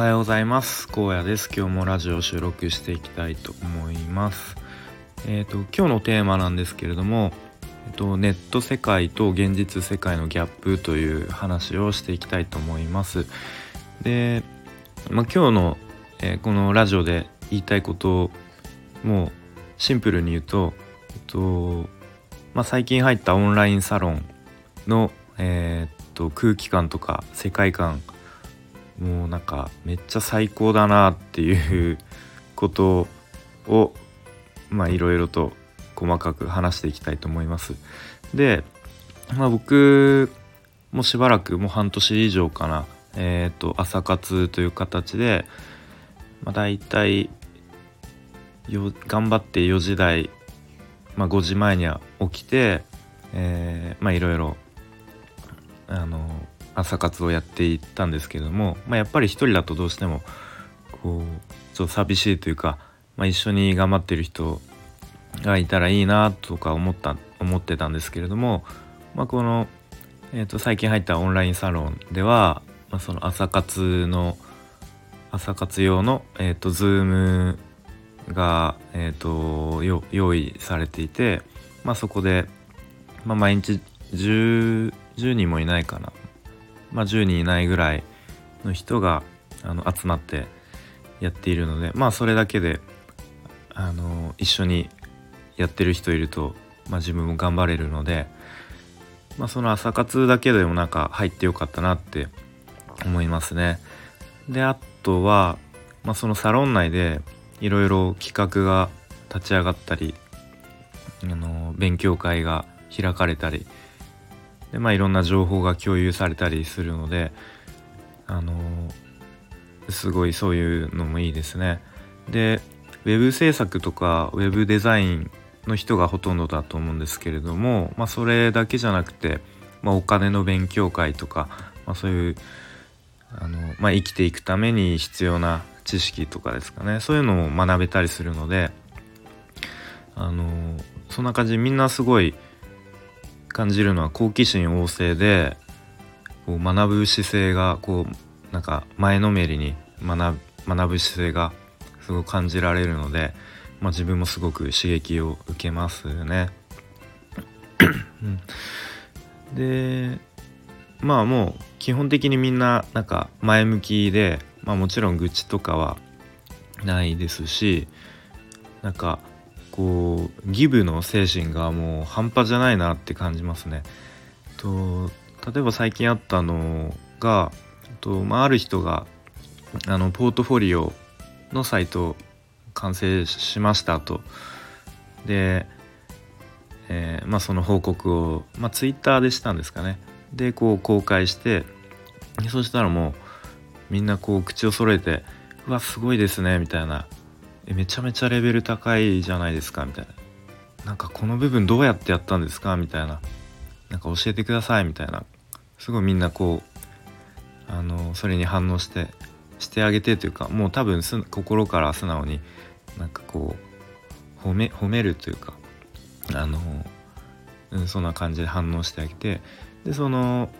はようございます。荒野です。今日もラジオを収録していきたいと思います。えっ、ー、と今日のテーマなんですけれどもえっと、ネット世界と現実世界のギャップという話をしていきたいと思います。で、まあ、今日の、えー、このラジオで言いたいことをもうシンプルに言うと、えっとまあ、最近入ったオンラインサロンの、えー、っと空気感とか世界観もうなんかめっちゃ最高だなっていうことをまあいろいろと細かく話していきたいと思います。で、まあ、僕もしばらくもう半年以上かなえっ、ー、と朝活という形で、まあ、大体よ頑張って4時台、まあ、5時前には起きて、えー、まあいろいろあの朝活をやっていったんですけども、まあ、やっぱり一人だとどうしてもこうちょっと寂しいというか、まあ、一緒に頑張ってる人がいたらいいなとか思った思ってたんですけれども、まあ、この、えー、と最近入ったオンラインサロンでは、まあ、その朝活の朝活用の、えーと、ズームが、えーと、用意されていて、まあ、そこで、まあ、毎日 10, 10人もいないかな、まあ、10人いないぐらいの人があの集まってやっているのでまあそれだけであの一緒にやってる人いると、まあ、自分も頑張れるので、まあ、その朝活だけでもなんか入ってよかったなって思いますね。であとは、まあ、そのサロン内でいろいろ企画が立ち上がったりあの勉強会が開かれたりで、まあ、いろんな情報が共有されたりするのであのすごいそういうのもいいですね。でウェブ制作とかウェブデザインの人がほとんどだと思うんですけれども、まあ、それだけじゃなくて、まあ、お金の勉強会とか、まあ、そういうあの、まあ、生きていくために必要な知識とかですかねそういうのも学べたりするのであのそんな感じみんなすごい感じるのは好奇心旺盛でこう学ぶ姿勢がこうなんか前のめりに学ぶ姿勢がすごく感じられるので、まあ、自分もすごく刺激を受けますね。でまあもう基本的にみんななんか前向きで、まあ、もちろん愚痴とかはないですしなんかこうギブの精神がもう半端じゃないなって感じますね。と例えば最近あったのがと、まあ、ある人があのポートフォリオのサイト完成しましたと。で、えー、まあ、その報告を、まあ、ツイッターでしたんですかね。でこう公開してそしたらもうみんなこう口を揃えて「うわすごいですね」みたいな「えめちゃめちゃレベル高いじゃないですか」みたいな「なんかこの部分どうやってやったんですか?」みたいな「なんか教えてください」みたいなすごいみんなこうあのそれに反応してしてあげてというかもう多分す心から素直になんかこう褒め褒めるというかあの、うん、そんな感じで反応してあげてでその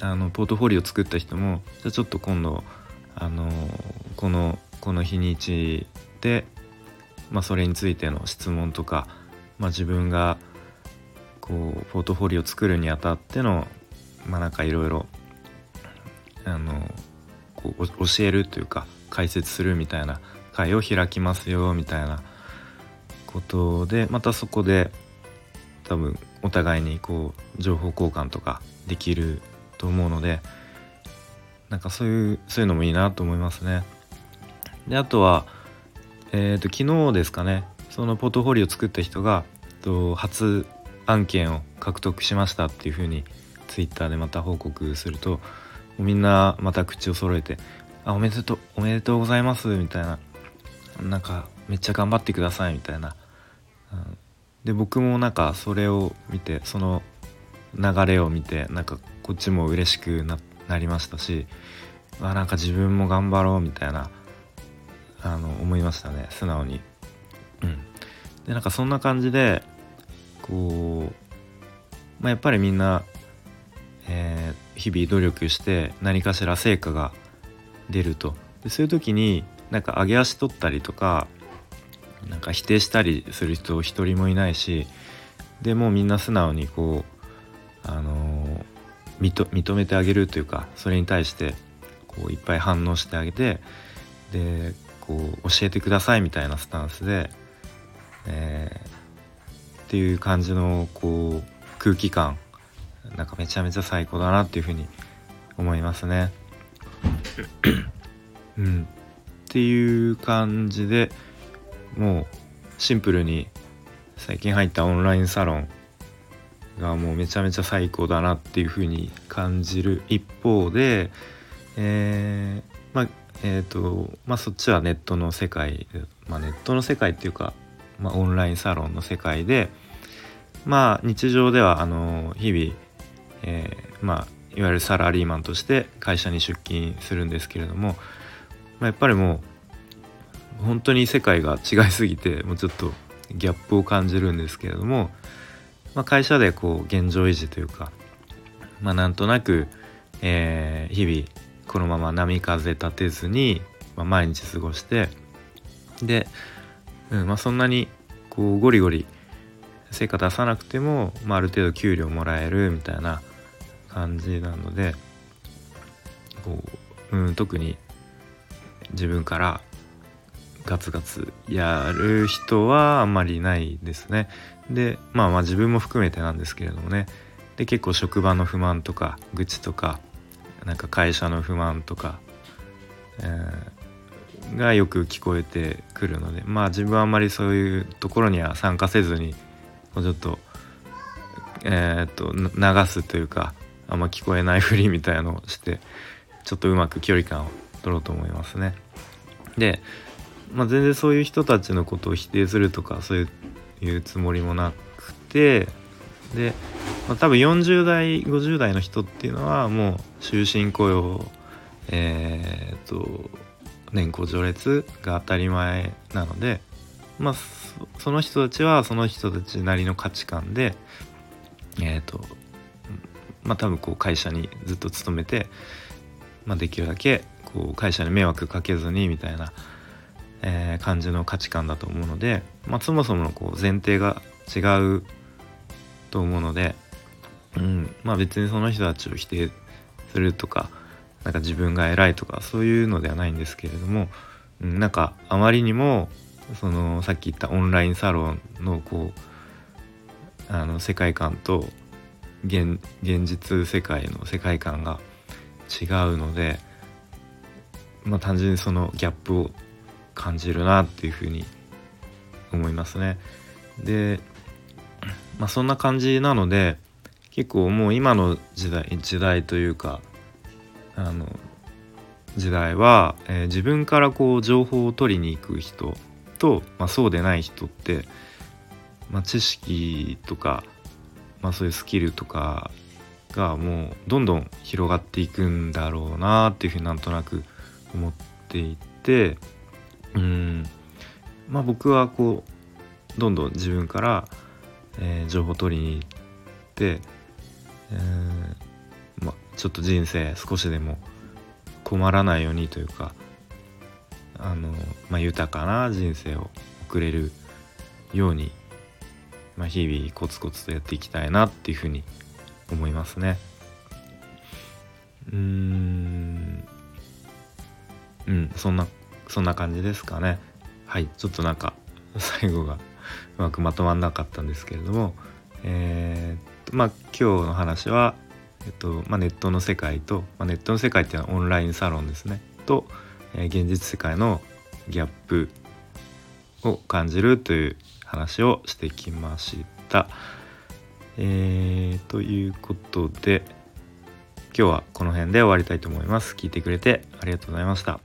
あのポートフォリオ作った人もじゃあちょっと今度あのこのこの日にちで、まあ、それについての質問とか、まあ、自分がこうポートフォリオ作るにあたってのまあなんかいろいろあのこう教えるというか解説するみたいな会を開きますよみたいなことでまたそこで多分お互いにこう情報交換とかできると思うのでなんかそういうそういうのもいいなと思いますね。であとは、えーと、昨日ですかねそのポートフォリオを作った人がと初案件を獲得しましたっていうふうにツイッターでまた報告するとみんなまた口を揃えて「あおめでとうおめでとうございます」みたいななんかめっちゃ頑張ってくださいみたいな、うん、で僕もなんかそれを見てその流れを見てなんかこっちも嬉しくなりましたしあなんか自分も頑張ろうみたいな。あの思いましたね素直に。うん、でなんかそんな感じでこう、まあ、やっぱりみんな、えー、日々努力して何かしら成果が出るとでそういう時になんか上げ足取ったりとかなんか否定したりする人一人もいないしでもうみんな素直にこうあのー、認めてあげるというかそれに対してこういっぱい反応してあげてでこう教えてくださいみたいなスタンスで、えー、っていう感じのこう空気感なんかめちゃめちゃ最高だなっていうふうに思いますね。うん、っていう感じでもうシンプルに最近入ったオンラインサロンがもうめちゃめちゃ最高だなっていうふうに感じる一方で、えー、まあえーとまあ、そっちはネットの世界、まあ、ネットの世界っていうか、まあ、オンラインサロンの世界でまあ日常ではあの日々、えー、まあいわゆるサラリーマンとして会社に出勤するんですけれども、まあ、やっぱりもう本当に世界が違いすぎてもうちょっとギャップを感じるんですけれども、まあ、会社でこう現状維持というか、まあ、なんとなく、えー、日々このまま波風立てずに、まあ、毎日過ごしてで、うんまあ、そんなにこうゴリゴリ成果出さなくても、まあ、ある程度給料もらえるみたいな感じなのでこう、うん、特に自分からガツガツやる人はあんまりないですね。でまあまあ自分も含めてなんですけれどもねで結構職場の不満とか愚痴とかなんか会社の不満とか、えー、がよく聞こえてくるのでまあ自分はあんまりそういうところには参加せずにもうちょっとえー、っと流すというかあんま聞こえないふりみたいのをしてちょっとうまく距離感を取ろうと思いますね。で、まあ、全然そういう人たちのことを否定するとかそういうつもりもなくてで、まあ、多分40代50代の人っていうのはもう終身雇用えー、っと年功序列が当たり前なのでまあその人たちはその人たちなりの価値観でえー、っとまあ多分こう会社にずっと勤めて、まあ、できるだけこう会社に迷惑かけずにみたいな、えー、感じの価値観だと思うので、まあ、そもそものこう前提が違うと思うので、うん、まあ別にその人たちを否定するとかなんか自分が偉いとかそういうのではないんですけれども、うん、なんかあまりにもそのさっき言ったオンラインサロンのこうあの世界観と現実世界の世界観が違うので、まあ、単純にそのギャップを感じるなっていうふうに思いますね。でまあ、そんな感じなので結構もう今の時代時代というかあの時代は、えー、自分からこう情報を取りに行く人と、まあ、そうでない人って、まあ、知識とか、まあ、そういうスキルとかがもうどんどん広がっていくんだろうなっていうふうになんとなく思っていてうん。まあ僕はこうどんどん自分からえー、情報取りに行って、えー、ま、ちょっと人生少しでも困らないようにというかあの、ま豊かな人生を送れるように、ま日々コツコツとやっていきたいなっていうふうに思いますね。うーん。うんそんなそんな感じですかね。はいちょっとなんか最後がうまくまとまんなかったんですけれども、えー、まあ今日の話は、えっとまあ、ネットの世界と、まあ、ネットの世界っていうのはオンラインサロンですねと、えー、現実世界のギャップを感じるという話をしてきました。えー、ということで今日はこの辺で終わりたいと思います。聞いてくれてありがとうございました。